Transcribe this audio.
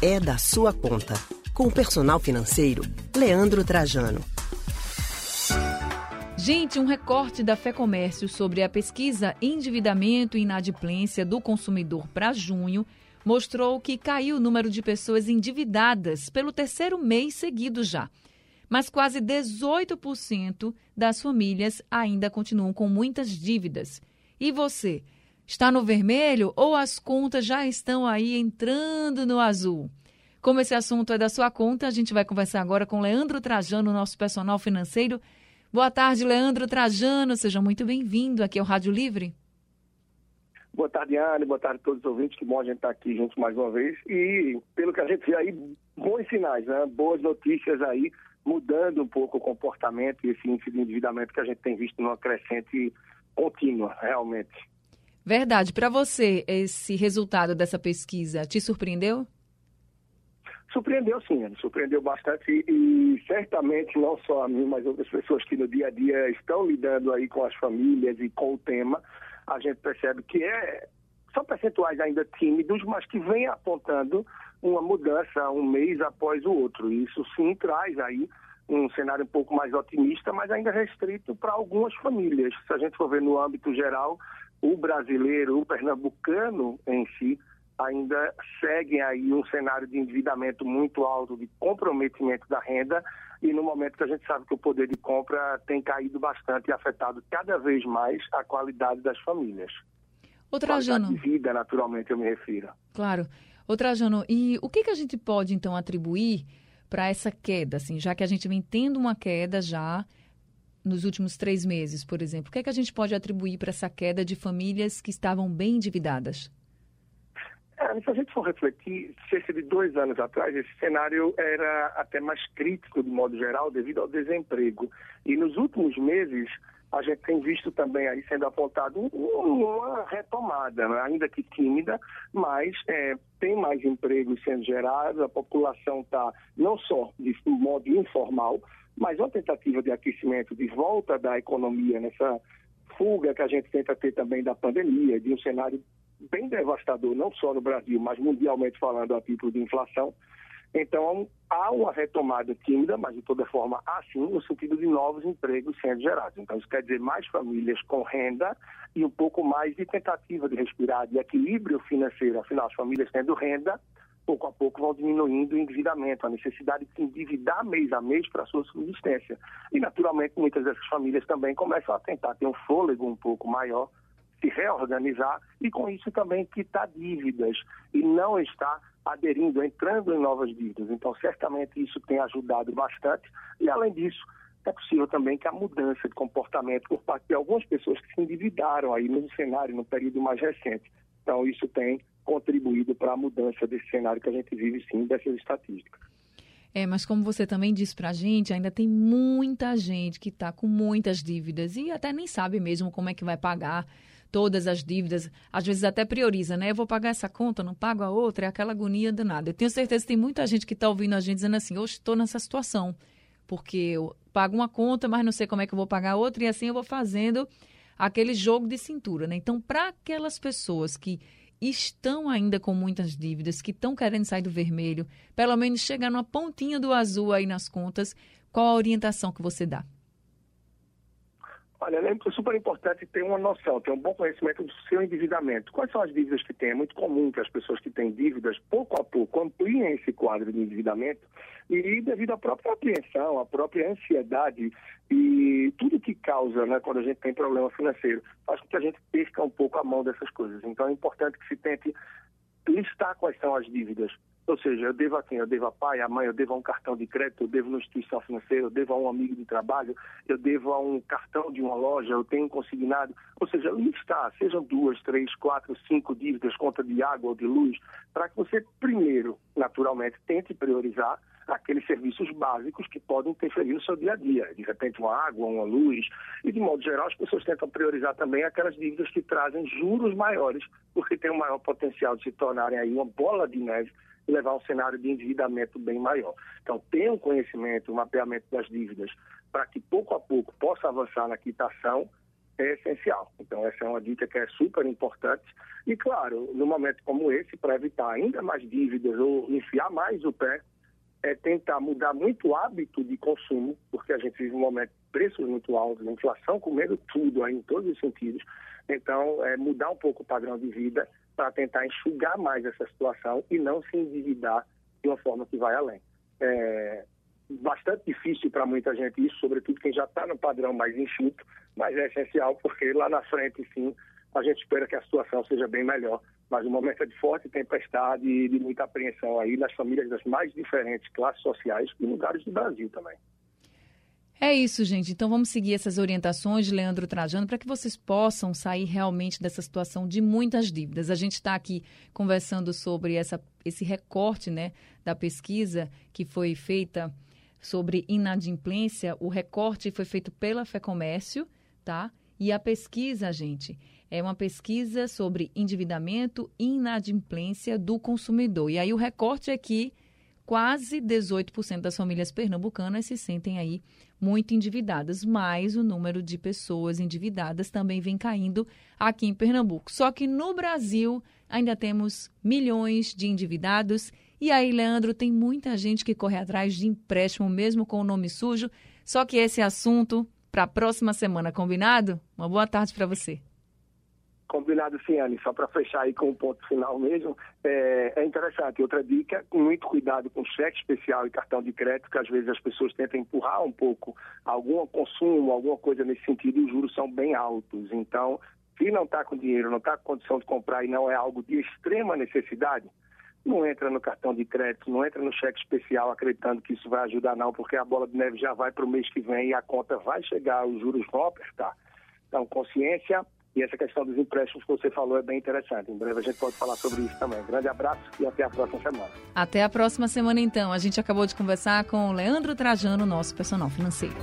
É da sua conta. Com o personal financeiro, Leandro Trajano. Gente, um recorte da Fé Comércio sobre a pesquisa Endividamento e Inadimplência do Consumidor para junho mostrou que caiu o número de pessoas endividadas pelo terceiro mês seguido já. Mas quase 18% das famílias ainda continuam com muitas dívidas. E você? Está no vermelho ou as contas já estão aí entrando no azul? Como esse assunto é da sua conta, a gente vai conversar agora com Leandro Trajano, nosso personal financeiro. Boa tarde, Leandro Trajano. Seja muito bem-vindo aqui ao Rádio Livre. Boa tarde, Anne. Boa tarde a todos os ouvintes. Que bom a gente estar aqui juntos mais uma vez. E, pelo que a gente vê aí, bons sinais, né? Boas notícias aí, mudando um pouco o comportamento e esse índice de endividamento que a gente tem visto numa crescente contínua, realmente. Verdade. Para você, esse resultado dessa pesquisa te surpreendeu? Surpreendeu sim, surpreendeu bastante e, e, certamente não só a mim, mas outras pessoas que no dia a dia estão lidando aí com as famílias e com o tema, a gente percebe que é, são percentuais ainda tímidos, mas que vem apontando uma mudança um mês após o outro. Isso sim traz aí um cenário um pouco mais otimista, mas ainda restrito para algumas famílias. Se a gente for ver no âmbito geral, o brasileiro, o pernambucano em si, ainda seguem aí um cenário de endividamento muito alto, de comprometimento da renda, e no momento que a gente sabe que o poder de compra tem caído bastante e afetado cada vez mais a qualidade das famílias. Outra Trajano. de vida, naturalmente, eu me refiro. Claro. Outra Trajano, e o que, que a gente pode, então, atribuir para essa queda, assim, já que a gente vem tendo uma queda já nos últimos três meses, por exemplo? O que, é que a gente pode atribuir para essa queda de famílias que estavam bem endividadas? É, se a gente for refletir, cerca de dois anos atrás, esse cenário era até mais crítico, de modo geral, devido ao desemprego. E nos últimos meses, a gente tem visto também aí sendo apontado uma retomada, né? ainda que tímida, mas é, tem mais empregos sendo gerados, a população está não só de modo informal, mas uma tentativa de aquecimento, de volta da economia nessa fuga que a gente tenta ter também da pandemia, de um cenário bem devastador, não só no Brasil, mas mundialmente falando a título de inflação. Então, há uma retomada tímida, mas de toda forma há sim, no sentido de novos empregos sendo gerados. Então, isso quer dizer mais famílias com renda e um pouco mais de tentativa de respirar, de equilíbrio financeiro. Afinal, as famílias tendo renda, pouco a pouco vão diminuindo o endividamento, a necessidade de se endividar mês a mês para a sua subsistência. E, naturalmente, muitas dessas famílias também começam a tentar ter um fôlego um pouco maior se reorganizar e com isso também quitar dívidas e não estar aderindo, entrando em novas dívidas. Então, certamente isso tem ajudado bastante e, além disso, é possível também que a mudança de comportamento por parte de algumas pessoas que se endividaram aí no cenário, no período mais recente. Então, isso tem contribuído para a mudança desse cenário que a gente vive, sim, dessas estatísticas. É, mas como você também disse para a gente, ainda tem muita gente que está com muitas dívidas e até nem sabe mesmo como é que vai pagar todas as dívidas, às vezes até prioriza, né? Eu vou pagar essa conta, não pago a outra, é aquela agonia danada. Eu tenho certeza que tem muita gente que está ouvindo a gente dizendo assim, hoje estou nessa situação, porque eu pago uma conta, mas não sei como é que eu vou pagar outra, e assim eu vou fazendo aquele jogo de cintura, né? Então, para aquelas pessoas que estão ainda com muitas dívidas, que estão querendo sair do vermelho, pelo menos chegar numa pontinha do azul aí nas contas, qual a orientação que você dá? Olha, é super importante ter uma noção, ter um bom conhecimento do seu endividamento. Quais são as dívidas que tem? É muito comum que as pessoas que têm dívidas, pouco a pouco, ampliem esse quadro de endividamento e devido à própria apreensão, à própria ansiedade e tudo que causa, né, quando a gente tem problema financeiro, faz com que a gente perca um pouco a mão dessas coisas. Então é importante que se tente listar quais são as dívidas ou seja, eu devo a quem? Eu devo a pai, a mãe, eu devo a um cartão de crédito, eu devo a uma instituição financeira, eu devo a um amigo de trabalho, eu devo a um cartão de uma loja, eu tenho consignado. Ou seja, listar, sejam duas, três, quatro, cinco dívidas, conta de água ou de luz, para que você primeiro, naturalmente, tente priorizar aqueles serviços básicos que podem interferir no seu dia a dia. De repente, uma água, uma luz. E, de modo geral, as pessoas tentam priorizar também aquelas dívidas que trazem juros maiores, porque tem um maior potencial de se tornarem aí uma bola de neve e levar a um cenário de endividamento bem maior. Então, ter um conhecimento, um mapeamento das dívidas, para que pouco a pouco possa avançar na quitação, é essencial. Então, essa é uma dica que é super importante. E, claro, no momento como esse, para evitar ainda mais dívidas ou enfiar mais o pé, é tentar mudar muito o hábito de consumo, porque a gente vive um momento de preços muito altos, inflação comendo tudo aí, em todos os sentidos. Então, é mudar um pouco o padrão de vida para tentar enxugar mais essa situação e não se endividar de uma forma que vai além. É bastante difícil para muita gente isso, sobretudo quem já está no padrão mais enxuto, mas é essencial porque lá na frente, sim, a gente espera que a situação seja bem melhor. Mas o momento é de forte tempestade e de muita apreensão aí nas famílias das mais diferentes classes sociais e lugares do Brasil também. É isso, gente. Então vamos seguir essas orientações de Leandro Trajano para que vocês possam sair realmente dessa situação de muitas dívidas. A gente está aqui conversando sobre essa, esse recorte né, da pesquisa que foi feita sobre inadimplência. O recorte foi feito pela FEComércio, tá? E a pesquisa, gente, é uma pesquisa sobre endividamento e inadimplência do consumidor. E aí o recorte é que quase 18% das famílias pernambucanas se sentem aí muito endividadas, mas o número de pessoas endividadas também vem caindo aqui em Pernambuco. Só que no Brasil ainda temos milhões de endividados. E aí, Leandro, tem muita gente que corre atrás de empréstimo, mesmo com o nome sujo. Só que esse assunto para a próxima semana, combinado? Uma boa tarde para você. Combinado sim. Só para fechar aí com um ponto final mesmo, é, é, interessante. Outra dica, muito cuidado com cheque especial e cartão de crédito, que às vezes as pessoas tentam empurrar um pouco algum consumo, alguma coisa nesse sentido, e os juros são bem altos. Então, se não está com dinheiro, não está com condição de comprar e não é algo de extrema necessidade, não entra no cartão de crédito, não entra no cheque especial acreditando que isso vai ajudar não, porque a bola de neve já vai para o mês que vem e a conta vai chegar, os juros vão apertar. Então, consciência, e essa questão dos empréstimos que você falou é bem interessante. Em breve a gente pode falar sobre isso também. grande abraço e até a próxima semana. Até a próxima semana, então. A gente acabou de conversar com o Leandro Trajano, nosso personal financeiro.